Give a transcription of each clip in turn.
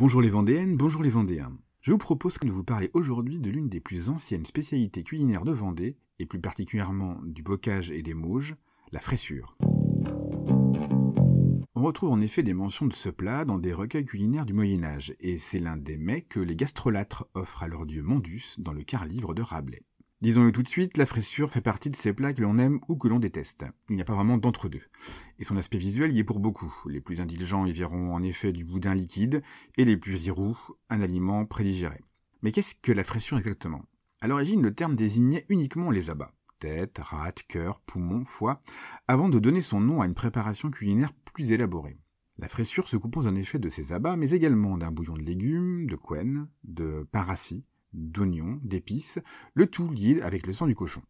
Bonjour les Vendéennes, bonjour les Vendéens. Je vous propose de vous parler aujourd'hui de l'une des plus anciennes spécialités culinaires de Vendée, et plus particulièrement du bocage et des mauges, la fraissure. On retrouve en effet des mentions de ce plat dans des recueils culinaires du Moyen Âge, et c'est l'un des mets que les gastrolâtres offrent à leur dieu Mondus dans le quart-livre de Rabelais. Disons-le tout de suite, la fraissure fait partie de ces plats que l'on aime ou que l'on déteste. Il n'y a pas vraiment d'entre-deux. Et son aspect visuel y est pour beaucoup. Les plus indulgents y verront en effet du boudin liquide, et les plus hiroux, un aliment prédigéré. Mais qu'est-ce que la fraissure exactement? À l'origine, le terme désignait uniquement les abats. Tête, rate, cœur, poumon, foie, avant de donner son nom à une préparation culinaire plus élaborée. La fraissure se compose en effet de ces abats, mais également d'un bouillon de légumes, de quennes, de pain d'oignons, d'épices, le tout lié avec le sang du cochon.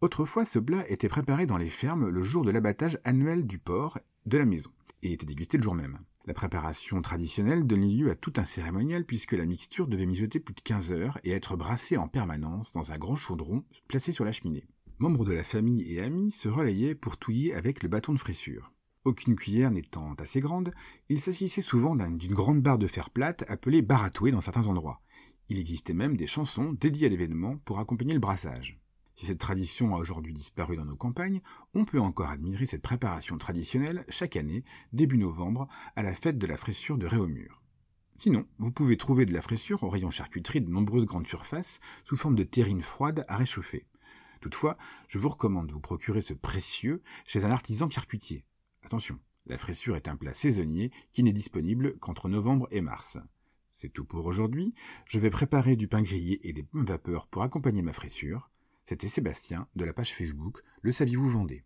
Autrefois, ce plat était préparé dans les fermes le jour de l'abattage annuel du porc de la maison, et était dégusté le jour même. La préparation traditionnelle donnait lieu à tout un cérémonial puisque la mixture devait mijoter plus de 15 heures et être brassée en permanence dans un grand chaudron placé sur la cheminée. Membres de la famille et amis se relayaient pour touiller avec le bâton de fraissure. Aucune cuillère n'étant assez grande, il s'agissait souvent d'une grande barre de fer plate appelée baratouée dans certains endroits. Il existait même des chansons dédiées à l'événement pour accompagner le brassage. Si cette tradition a aujourd'hui disparu dans nos campagnes, on peut encore admirer cette préparation traditionnelle chaque année, début novembre, à la fête de la fraissure de Réaumur. Sinon, vous pouvez trouver de la fraissure au rayon charcuterie de nombreuses grandes surfaces sous forme de terrine froide à réchauffer. Toutefois, je vous recommande de vous procurer ce précieux chez un artisan charcutier. Attention, la fraissure est un plat saisonnier qui n'est disponible qu'entre novembre et mars. C'est tout pour aujourd'hui. Je vais préparer du pain grillé et des pommes vapeur pour accompagner ma fraissure. C'était Sébastien de la page Facebook Le Saviez-vous Vendée.